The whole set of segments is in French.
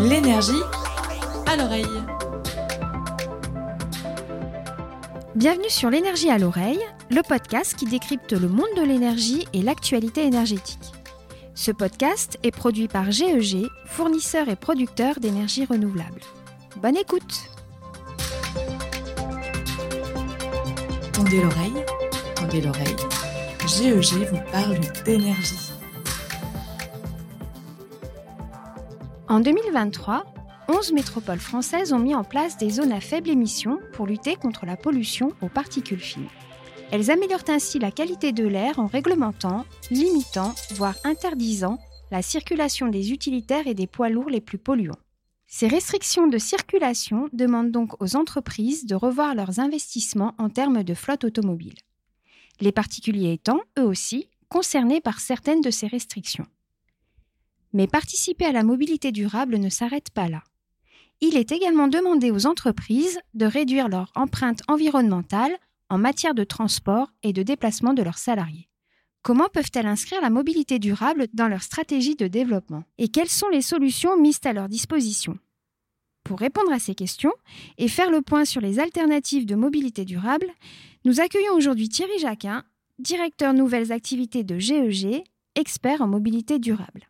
L'énergie à l'oreille. Bienvenue sur l'énergie à l'oreille, le podcast qui décrypte le monde de l'énergie et l'actualité énergétique. Ce podcast est produit par GEG, fournisseur et producteur d'énergie renouvelable. Bonne écoute Tendez l'oreille, tendez l'oreille. GEG vous parle d'énergie. En 2023, 11 métropoles françaises ont mis en place des zones à faible émission pour lutter contre la pollution aux particules fines. Elles améliorent ainsi la qualité de l'air en réglementant, limitant, voire interdisant la circulation des utilitaires et des poids lourds les plus polluants. Ces restrictions de circulation demandent donc aux entreprises de revoir leurs investissements en termes de flotte automobile. Les particuliers étant, eux aussi, concernés par certaines de ces restrictions. Mais participer à la mobilité durable ne s'arrête pas là. Il est également demandé aux entreprises de réduire leur empreinte environnementale en matière de transport et de déplacement de leurs salariés. Comment peuvent-elles inscrire la mobilité durable dans leur stratégie de développement? Et quelles sont les solutions mises à leur disposition? Pour répondre à ces questions et faire le point sur les alternatives de mobilité durable, nous accueillons aujourd'hui Thierry Jacquin, directeur nouvelles activités de GEG, expert en mobilité durable.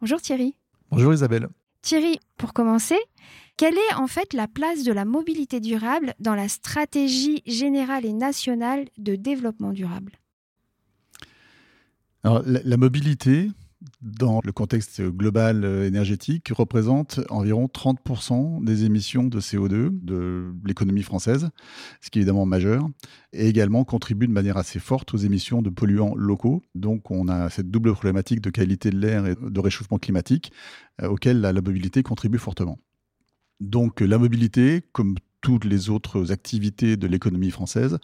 Bonjour Thierry. Bonjour Isabelle. Thierry, pour commencer, quelle est en fait la place de la mobilité durable dans la stratégie générale et nationale de développement durable? Alors, la, la, mobilité, dans le contexte global énergétique, représente environ 30% des émissions de CO2 de l'économie française, ce qui est évidemment majeur, et également contribue de manière assez forte aux émissions de polluants locaux. Donc on a cette double problématique de qualité de l'air et de réchauffement climatique euh, auquel la mobilité contribue fortement. Donc la mobilité, comme toutes les autres activités de l'économie française,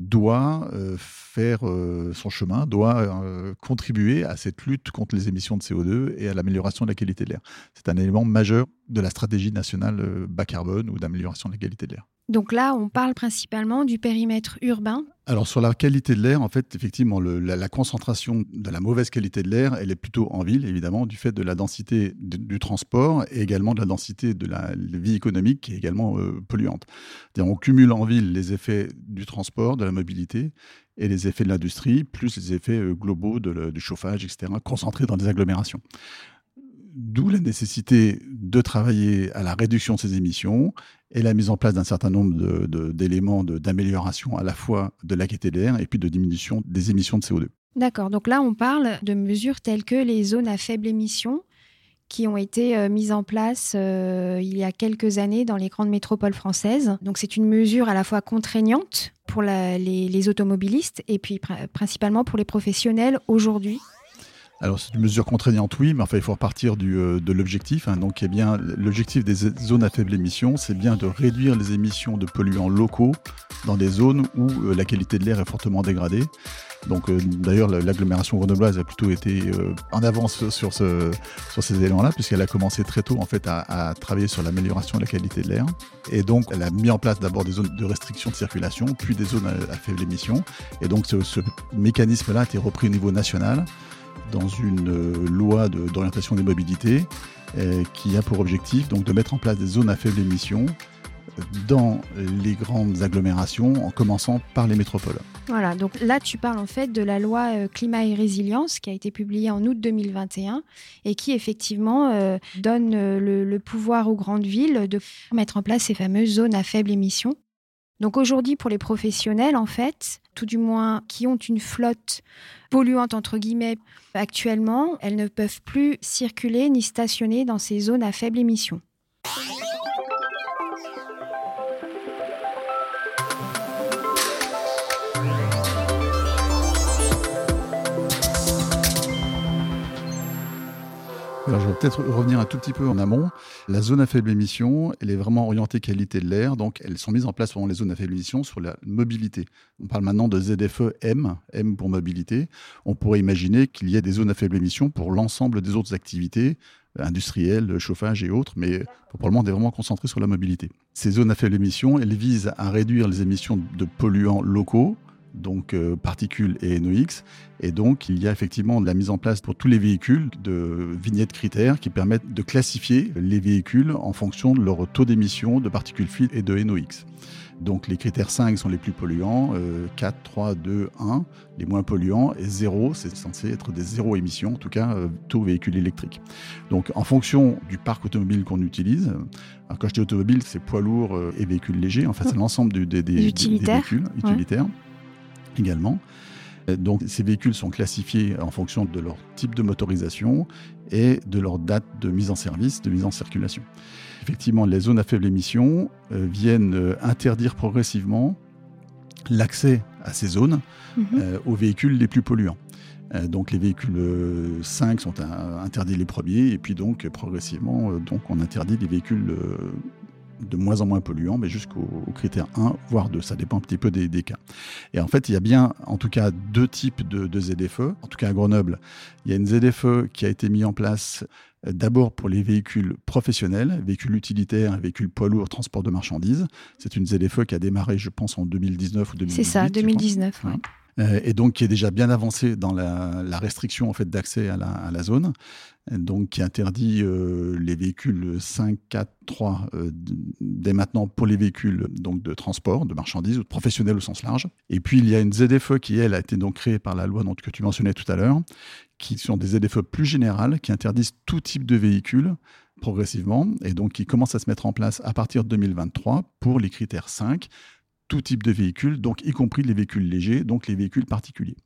doit euh, faire euh, son chemin, doit euh, contribuer à cette lutte contre les émissions de CO2 et à l'amélioration de la qualité de l'air. C'est un élément majeur de la stratégie nationale bas carbone ou d'amélioration de la qualité de l'air. Donc là, on parle principalement du périmètre urbain. Alors sur la qualité de l'air, en fait, effectivement, la, concentration de la mauvaise qualité de l'air, elle est plutôt en ville, évidemment, du fait de la densité de, du transport et également de la densité de la, vie économique qui est également euh, polluante. On cumule en ville les effets du transport, de la mobilité et les effets de l'industrie, plus les effets euh, globaux du chauffage, etc., concentrés dans des agglomérations. D'où la nécessité de travailler à la réduction de ces émissions et la mise en place d'un certain nombre d'éléments d'amélioration à la fois de la qualité de l'air et puis de diminution des émissions de CO2. D'accord, donc là on parle de mesures telles que les zones à faible émission qui ont été euh, mises en place euh, il y a quelques années dans les grandes métropoles françaises. Donc c'est une mesure à la fois contraignante pour les, automobilistes et puis pr principalement pour les professionnels aujourd'hui. Alors c'est une mesure contraignante, oui, mais enfin il faut repartir euh, de l'objectif. Hein. Donc, eh bien, l'objectif des zones à faible émission, c'est bien de réduire les émissions de polluants locaux dans des zones où euh, la qualité de l'air est fortement dégradée. Donc, euh, d'ailleurs, l'agglomération grenobloise a plutôt été en avance sur, ce, sur ces éléments-là, puisqu'elle a commencé très tôt en fait à, travailler sur l'amélioration de la qualité de l'air. Et donc, elle a mis en place d'abord des zones de restriction de circulation, puis des zones à, à faible émission. Et donc, ce mécanisme-là a été repris au niveau national dans une euh, loi d'orientation de, des mobilités euh, qui a pour objectif donc de mettre en place des zones à faible émission dans les grandes agglomérations, en commençant par les métropoles. Voilà, donc là tu parles en fait de la loi euh, climat et résilience qui a été publiée en août 2021 et qui effectivement euh, donne euh, le pouvoir aux grandes villes de mettre en place ces fameuses zones à faible émission. Donc aujourd'hui, pour les professionnels, en fait, tout du moins qui ont une flotte polluante, entre guillemets, actuellement, elles ne peuvent plus circuler ni stationner dans ces zones à faible émission. Je vais peut-être revenir un tout petit peu en amont. La zone à faible émission, elle est vraiment orientée qualité de l'air. Donc, elles sont mises en place pendant les zones à faible émission sur la mobilité. On parle maintenant de ZFE M, M pour mobilité. On pourrait imaginer qu'il y ait des zones à faible émission pour l'ensemble des autres activités industrielles, chauffage et autres, mais on est vraiment concentré sur la mobilité. Ces zones à faible émission, elles visent à réduire les émissions de polluants locaux donc euh, particules et NOx. Et donc, il y a effectivement de la mise en place pour tous les véhicules de vignettes critères qui permettent de classifier les véhicules en fonction de leur taux d'émission de particules fines et de NOx. Donc les critères 5 sont les plus polluants, 4, 3, 2, 1 les moins polluants et 0 c'est censé être des zéro émissions, en tout cas euh, tout véhicule électrique. Donc en fonction du parc automobile qu'on utilise, alors quand je dis automobile c'est poids lourds euh, et véhicules légers, enfin c'est l'ensemble des, véhicules utilitaires également. Donc ces véhicules sont classifiés en fonction de leur type de motorisation et de leur date de mise en service, de mise en circulation. Effectivement, les zones à faible émission euh, viennent euh, interdire progressivement l'accès à ces zones mhm. euh, aux véhicules les plus polluants. donc les véhicules 5 sont interdits les premiers et puis donc progressivement donc on interdit les véhicules de moins en moins polluants, mais jusqu'au critère 1, voire 2. Ça dépend un petit peu des, cas. Et en fait, il y a bien, en tout cas, deux types de, de ZFE. En tout cas, à Grenoble, il y a une ZFE qui a été mise en place euh, d'abord pour les véhicules professionnels, véhicules utilitaires, véhicules poids lourds, transport de marchandises. C'est une ZFE qui a démarré, je pense, en 2019 ou 2018. C'est ça, 2019. oui. Euh, et donc qui est déjà bien avancé dans la, restriction en fait d'accès à la, zone, donc qui interdit euh, les véhicules 5, 4, 3 dès maintenant pour les véhicules donc de transport, de marchandises ou de professionnels au sens large. Et puis il y a une ZFE qui elle a été donc créée par la loi dont, que tu mentionnais tout à l'heure, qui sont des ZFE plus générales qui interdisent tout type de véhicules progressivement et donc qui commencent à se mettre en place à partir de 2023 pour les critères 5 tout type de véhicules, donc y compris les véhicules légers, donc les véhicules particuliers.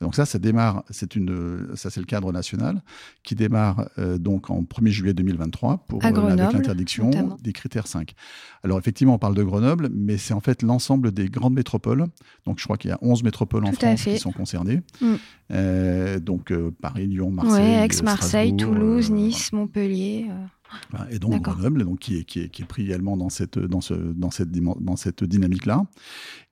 Donc ça, ça démarre, c'est une, ça c'est le cadre national qui démarre euh, donc en 1er juillet 2023 pour euh, avec l'interdiction des critères 5. Alors effectivement, on parle de Grenoble, mais c'est en fait l'ensemble des grandes métropoles. Donc je crois qu'il y a 11 métropoles en France qui sont concernées. Mm. Euh, donc Paris, Lyon, Marseille, Aix, Marseille, Toulouse, Nice, Montpellier. Et donc Grenoble, donc, qui, est, qui, est, qui est pris également dans cette, dans ce, dans cette, dans cette dynamique-là.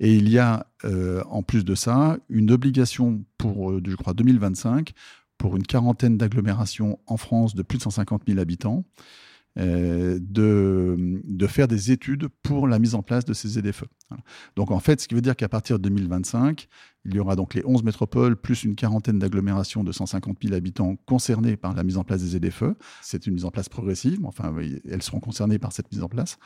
Et il y a, euh, en plus de ça, une obligation pour, euh, je crois, 2025, pour une quarantaine d'agglomérations en France de plus de 150 000 habitants, euh, de, de, faire des études pour la mise en place de ces ZFE. Donc en fait, ce qui veut dire qu'à partir de 2025, il y aura donc les 11 métropoles plus une quarantaine d'agglomérations de 150 000 habitants concernés par la mise en place des ZFE. C'est une mise en place progressive, enfin elles seront concernées par cette mise en place.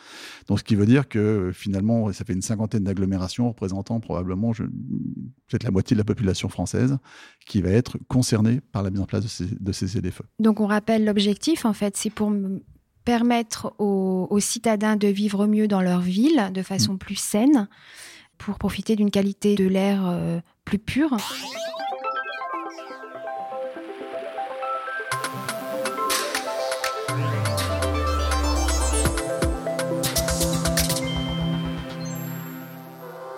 Donc ce qui veut dire que finalement, ça fait une cinquantaine d'agglomérations représentant probablement peut-être la moitié de la population française qui va être concernée par la mise en place de ces, de ces. Donc on rappelle l'objectif, en fait, c'est pour permettre aux, citadins de vivre mieux dans leur ville de façon mm. plus saine, pour profiter d'une qualité de l'air euh, plus pure.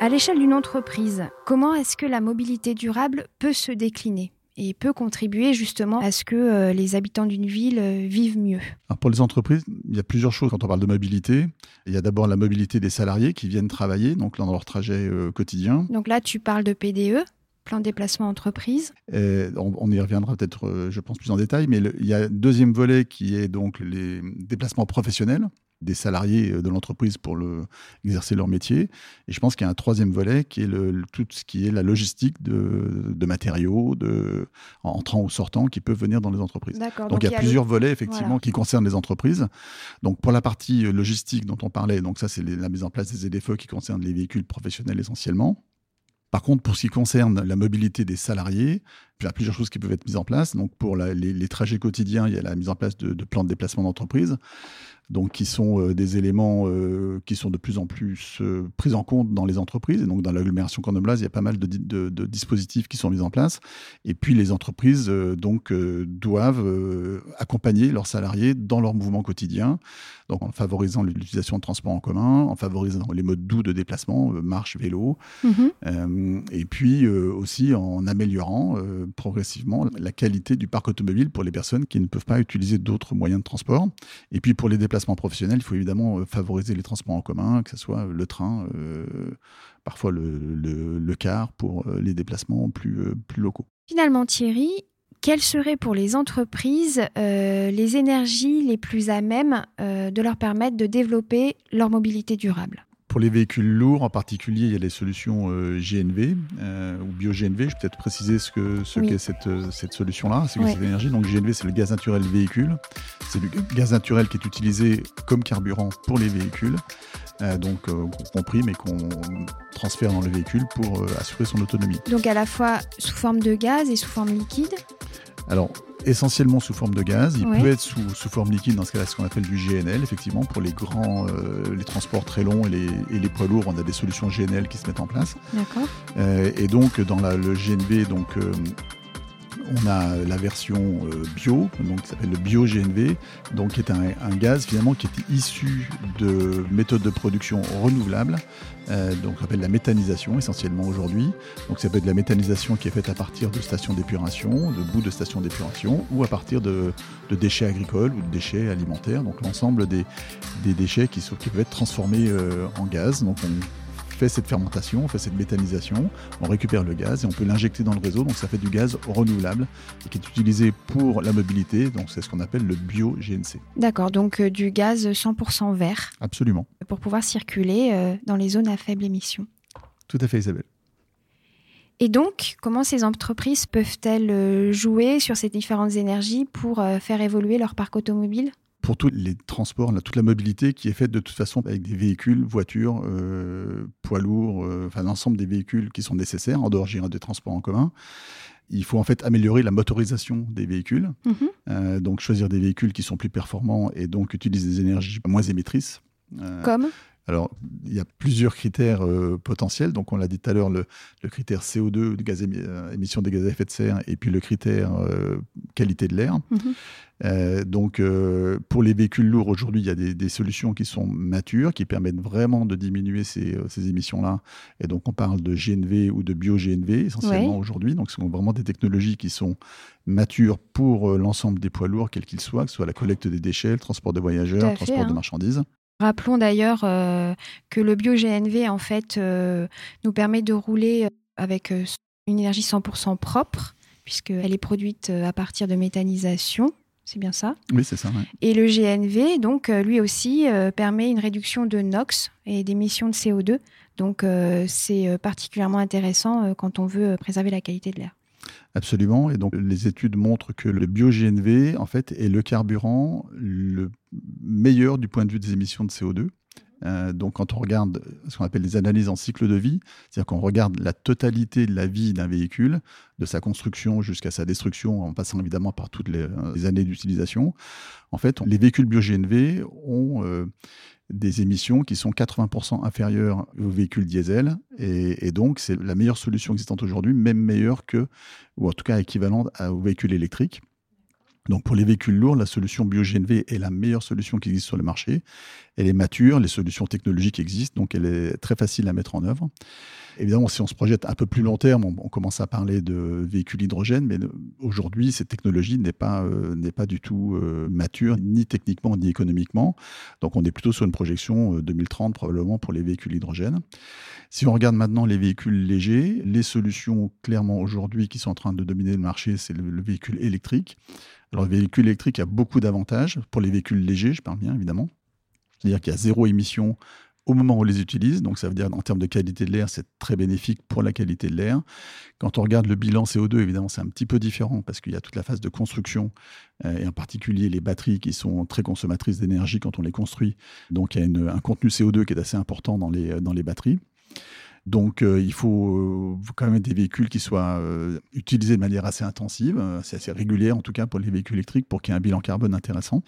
À l'échelle d'une entreprise, comment est-ce que la mobilité durable peut se décliner? Et peut contribuer justement à ce que euh, les habitants d'une ville euh, vivent mieux. pour les entreprises, il y a plusieurs choses quand on parle de mobilité. Il y a d'abord la mobilité des salariés qui viennent travailler donc dans leur trajet euh, quotidien. Donc là, tu parles de PDE plan de déplacement entreprise. on, y reviendra peut-être, je pense, plus en détail, mais il y a un deuxième volet qui est donc les déplacements professionnels des salariés euh, de l'entreprise pour le, exercer leur métier. Et je pense qu'il y a un troisième volet qui est le, tout ce qui est la logistique de, de matériaux, de, entrant ou sortant, qui peuvent venir dans les entreprises. Donc, il y a, plusieurs volets effectivement qui concernent les entreprises. Donc pour la partie euh, logistique dont on parlait, donc ça c'est la mise en place des ZFE qui concernent les véhicules professionnels essentiellement. Par contre, pour ce qui concerne la mobilité des salariés, il y a plusieurs choses qui peuvent être mises en place. Donc, pour les, trajets quotidiens, il y a la mise en place de, de plans de déplacement d'entreprise donc qui sont euh, des éléments euh, qui sont de plus en plus euh, pris en compte dans les entreprises. Et donc, dans l'agglomération grenobloise, il y a pas mal de, dispositifs qui sont mis en place. Et puis, les entreprises donc doivent accompagner leurs salariés dans leur mouvement quotidien, donc en favorisant l'utilisation de transports en commun, en favorisant les modes doux de déplacement, marche, vélo, mhm. et puis aussi en améliorant progressivement la qualité du parc automobile pour les personnes qui ne peuvent pas utiliser d'autres moyens de transport. Et puis, pour les déplacements professionnel, il faut évidemment euh, favoriser les transports en commun, que ce soit le train, euh, parfois le, car pour euh, les déplacements plus, plus locaux. Finalement, Thierry, quelles seraient pour les entreprises les énergies les plus à même de leur permettre de développer leur mobilité durable? Pour les véhicules lourds en particulier, il y a les solutions euh, GNV euh, ou bio-GNV. Je vais peut-être préciser ce qu'est ce Oui. cette, euh, cette solution-là, c'est Ouais. cette énergie. Donc GNV, c'est le gaz naturel véhicule. C'est le gaz naturel qui est utilisé comme carburant pour les véhicules, euh, donc compris, mais qu'on transfère dans le véhicule pour assurer son autonomie. Donc à la fois sous forme de gaz et sous forme liquide? Alors, essentiellement sous forme de gaz. Il peut être sous, sous forme liquide, dans ce cas-là, ce qu'on appelle du GNL, effectivement. Pour les grands, euh, les transports très longs et les, et les poids lourds, on a des solutions GNL qui se mettent en place. D'accord. Euh, et donc, dans la- le GNV, donc, euh, on a la version euh, bio, qui s'appelle le bio-GNV, donc qui est un, gaz finalement qui est issu de méthodes de production renouvelables, euh, donc on appelle la méthanisation essentiellement aujourd'hui. Donc ça peut être la méthanisation qui est faite à partir de stations d'épuration, de bouts de stations d'épuration, ou à partir de, déchets agricoles ou de déchets alimentaires, donc l'ensemble des, déchets qui, peuvent être transformés euh, en gaz. Fait cette fermentation, on fait cette méthanisation, on récupère le gaz et on peut l'injecter dans le réseau, donc ça fait du gaz renouvelable et qui est utilisé pour la mobilité, donc c'est ce qu'on appelle le bio-GNC. D'accord, donc euh, du gaz 100% vert Absolument. pour pouvoir circuler euh, dans les zones à faible émission. Tout à fait Isabelle. Et donc, comment ces entreprises peuvent-elles euh, jouer sur ces différentes énergies pour faire évoluer leur parc automobile? Pour tous les transports, toute la mobilité qui est faite de toute façon avec des véhicules, voitures, euh, poids lourds, euh, enfin l'ensemble des véhicules qui sont nécessaires, en dehors des transports en commun. Il faut en fait améliorer la motorisation des véhicules, Mhm. Euh, donc choisir des véhicules qui sont plus performants et donc utilisent des énergies moins émettrices. Euh, Comme? Alors, il y a plusieurs critères euh, potentiels. Donc, on l'a dit tout à l'heure, le, le critère CO2, de gaz émi- émission des gaz à effet de serre, et puis le critère qualité de l'air. Mhm. Euh, donc, euh, pour les véhicules lourds, aujourd'hui, il y a des, des solutions qui sont matures, qui permettent vraiment de diminuer ces, euh, ces émissions-là. Et donc, on parle de GNV ou de bio-GNV essentiellement Ouais. aujourd'hui. Donc, ce sont vraiment des technologies qui sont matures pour l'ensemble des poids lourds, quels qu'ils soient, que ce soit la collecte des déchets, le transport de voyageurs, le transport de hein. marchandises. Rappelons d'ailleurs que le bio-GNV, en fait, nous permet de rouler avec une énergie 100% propre, puisqu'elle est produite à partir de méthanisation. C'est bien ça? Oui, c'est ça. ouais. Et le GNV, donc, euh, lui aussi, euh, permet une réduction de NOx et d'émissions de CO2. Donc, euh, c'est particulièrement intéressant quand on veut préserver la qualité de l'air. Absolument. Et donc, les études montrent que le bio-GNV, en fait, est le carburant le meilleur du point de vue des émissions de CO2. Euh, donc, quand on regarde ce qu'on appelle les analyses en cycle de vie, c'est-à-dire qu'on regarde la totalité de la vie d'un véhicule, de sa construction jusqu'à sa destruction, en passant évidemment par toutes les, euh, années d'utilisation, en fait, les véhicules bio-GNV ont euh, des émissions qui sont 80% inférieures aux véhicules diesel. Et, donc, c'est la meilleure solution existante aujourd'hui, même meilleure que, ou en tout cas équivalente aux véhicules électriques. Donc, pour les véhicules lourds, la solution bio-GNV est la meilleure solution qui existe sur le marché. Elle est mature, les solutions technologiques existent, donc elle est très facile à mettre en œuvre. Évidemment, si on se projette un peu plus long terme, on, commence à parler de véhicules hydrogène, mais euh, aujourd'hui, cette technologie n'est pas, euh, pas du tout euh, mature, ni techniquement, ni économiquement. Donc, on est plutôt sur une projection euh, 2030 probablement pour les véhicules hydrogène. Si on regarde maintenant les véhicules légers, les solutions clairement aujourd'hui qui sont en train de dominer le marché, c'est le véhicule électrique. Alors, le véhicule électrique a beaucoup d'avantages pour les véhicules légers, je parle bien évidemment. C'est-à-dire qu'il y a zéro émission au moment où on les utilise. Donc, ça veut dire en termes de qualité de l'air, c'est très bénéfique pour la qualité de l'air. Quand on regarde le bilan CO2, évidemment, c'est un petit peu différent parce qu'il y a toute la phase de construction euh, et en particulier les batteries qui sont très consommatrices d'énergie quand on les construit. Donc, il y a un contenu CO2 qui est assez important dans les, dans les batteries. Donc, euh, il faut euh, quand même des véhicules qui soient euh, utilisés de manière assez intensive, c'est assez régulière en tout cas pour les véhicules électriques, pour qu'il y ait un bilan carbone intéressant.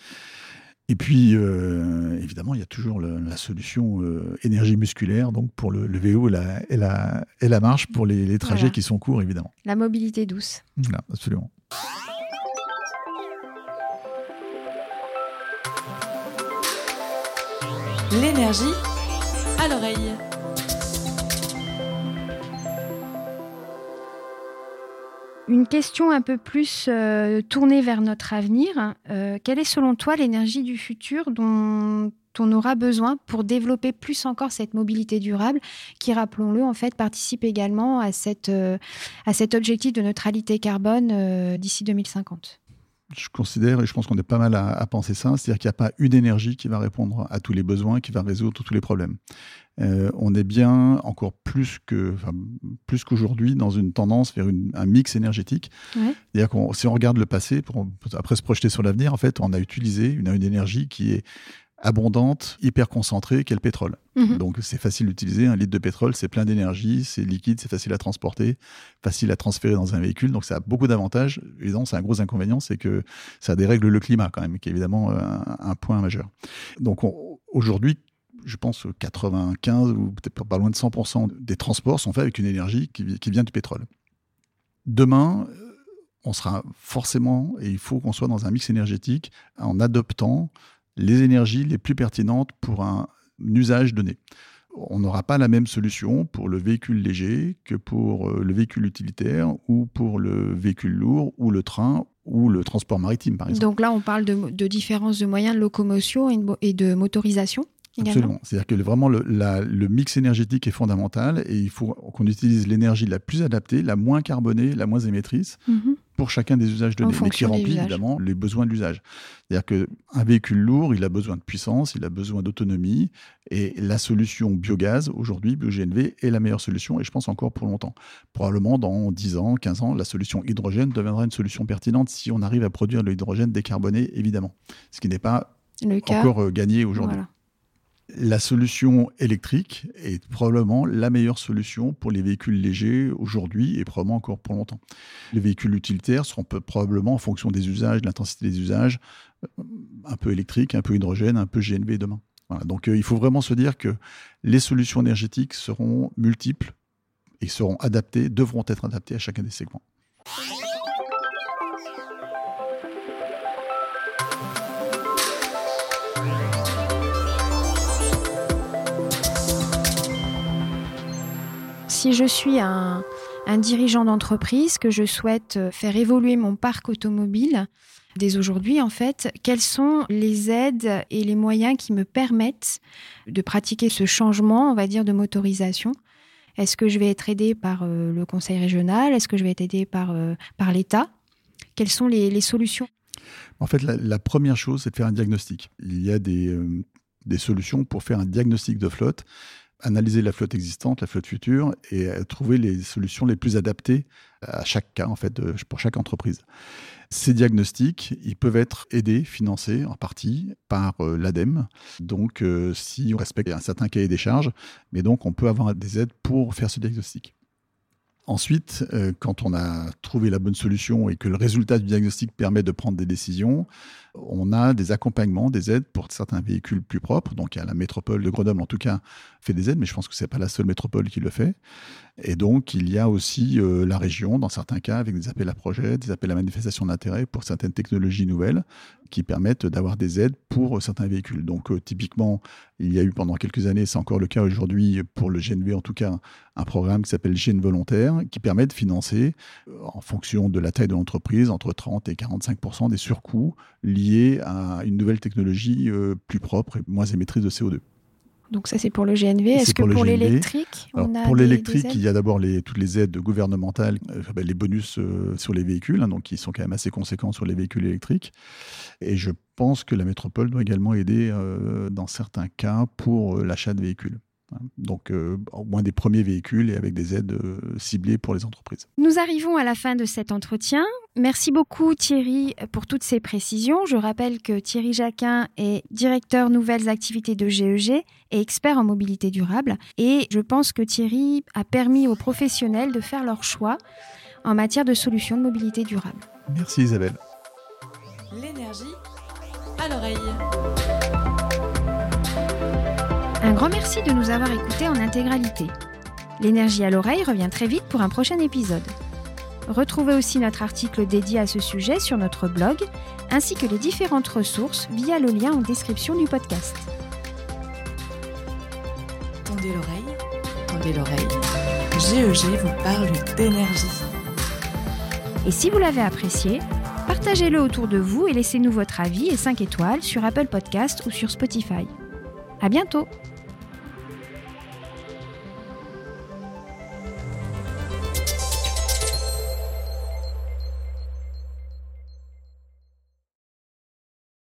Et puis, euh, évidemment, il y a toujours le- la solution euh, énergie musculaire, donc pour le, le vélo et la, et la, et la marche pour les, les trajets Voilà. qui sont courts, évidemment. La mobilité douce. Voilà, absolument. L'énergie à l'oreille. Une question un peu plus euh, tournée vers notre avenir. Euh, quelle est selon toi l'énergie du futur dont on aura besoin pour développer plus encore cette mobilité durable qui, rappelons-le, en fait, participe également à, euh, cet objectif de neutralité carbone d'ici 2050 je considère, et je pense qu'on est pas mal à, penser ça, c'est-à-dire qu'il n'y a pas une énergie qui va répondre à tous les besoins, qui va résoudre tous les problèmes. Euh, on est bien encore plus que plus qu'aujourd'hui dans une tendance vers un mix énergétique. C'est-à-dire qu'on si on regarde le passé, pour après se projeter sur l'avenir, en fait, on a utilisé une, une énergie qui est abondante, hyper concentrée, qu'est le pétrole. Mhm. Donc c'est facile d'utiliser. Un litre de pétrole, c'est plein d'énergie, c'est liquide, c'est facile à transporter, facile à transférer dans un véhicule. Donc ça a beaucoup d'avantages. Évidemment, c'est un gros inconvénient, c'est que ça dérègle le climat quand même, qui est évidemment euh, un, point majeur. Donc aujourd'hui, je pense 95 ou peut-être pas loin de 100% des transports sont faits avec une énergie qui, qui vient du pétrole. Demain, on sera forcément, et il faut qu'on soit dans un mix énergétique en adoptant les énergies les plus pertinentes pour un usage donné. On n'aura pas la même solution pour le véhicule léger que pour euh, le véhicule utilitaire ou pour le véhicule lourd ou le train ou le transport maritime, par exemple. Donc là, on parle de, de différence de moyens de locomotion et de motorisation Absolument. C'est-à-dire que vraiment le, le, mix énergétique est fondamental et il faut qu'on utilise l'énergie la plus adaptée, la moins carbonée, la moins émettrice mhm. pour chacun des usages donnés, mais qui remplit évidemment les besoins de l'usage. C'est-à-dire qu'un véhicule lourd, il a besoin de puissance, il a besoin d'autonomie et la solution biogaz aujourd'hui, BioGNV, est la meilleure solution et je pense encore pour longtemps. Probablement dans 10 ans, 15 ans, la solution hydrogène deviendra une solution pertinente si on arrive à produire le hydrogène décarboné, évidemment. Ce qui n'est pas encore euh, gagné aujourd'hui la solution électrique est probablement la meilleure solution pour les véhicules légers aujourd'hui et probablement encore pour longtemps. Les véhicules utilitaires seront probablement en fonction des usages, de l'intensité des usages, euh, un peu électrique, un peu hydrogène, un peu GNV demain. Donc euh, il faut vraiment se dire que les solutions énergétiques seront multiples et seront adaptées, devront être adaptées à chacun des segments. Si je suis un, dirigeant d'entreprise, que je souhaite euh, faire évoluer mon parc automobile, dès aujourd'hui, en fait, quelles sont les aides et les moyens qui me permettent de pratiquer ce changement, on va dire, de motorisation? Est-ce que je vais être aidé par euh, le conseil régional? Est-ce que je vais être aidé par, euh, par l'État? Quelles sont les, solutions? En fait, la, première chose, c'est de faire un diagnostic. Il y a des, des solutions pour faire un diagnostic de flotte analyser la flotte existante, la flotte future, et euh, trouver les solutions les plus adaptées à chaque cas, en fait, pour chaque entreprise. Ces diagnostics, ils peuvent être aidés, financés en partie par euh, l'ADEME. Donc, euh, si on respecte un certain cahier des charges, mais donc on peut avoir des aides pour faire ce diagnostic. Ensuite, quand on a trouvé la bonne solution et que le résultat du diagnostic permet de prendre des décisions, on a des accompagnements, des aides pour certains véhicules plus propres. Donc, la métropole de Grenoble, en tout cas, fait des aides, mais je pense que ce n'est pas la seule métropole qui le fait. Et donc, il y a aussi euh, la région, dans certains cas, avec des appels à projets, des appels à manifestation d'intérêt pour certaines technologies nouvelles qui permettent d'avoir des aides pour euh, certains véhicules. Donc, euh, typiquement, il y a eu pendant quelques années, c'est encore le cas aujourd'hui pour le GNV, en tout cas, un programme qui s'appelle GN Volontaire, qui permet de financer, en fonction de la taille de l'entreprise, entre 30 et 45% des surcoûts liés à une nouvelle technologie plus propre et moins émettrice de CO2. Donc ça c'est pour le GNV. Est-ce que pour, l'électrique Pour l'électrique, il y a d'abord les, toutes les aides gouvernementales, euh, ben, les bonus euh, sur les véhicules, hein, donc qui sont quand même assez conséquents sur les véhicules électriques. Et je pense que la métropole doit également aider euh, dans certains cas pour l'achat de véhicules. Donc, au moins des premiers véhicules et avec des aides ciblées pour les entreprises. Nous arrivons à la fin de cet entretien. Merci beaucoup Thierry pour toutes ces précisions. Je rappelle que Thierry Jacquin est directeur nouvelles activités de GEG e et expert en mobilité durable. Et je pense que Thierry a permis aux professionnels de faire leur choix en matière de solutions de mobilité durable. Merci Isabelle. L'énergie à l'oreille. Un grand merci de nous avoir écoutés en intégralité. L'énergie à l'oreille revient très vite pour un prochain épisode. Retrouvez aussi notre article dédié à ce sujet sur notre blog, ainsi que les différentes ressources via le lien en description du podcast. Tendez l'oreille, tendez l'oreille. GEG e vous parle d'énergie. Et si vous l'avez apprécié, partagez-le autour de vous et laissez-nous votre avis et 5 étoiles sur Apple Podcast ou sur Spotify. À bientôt!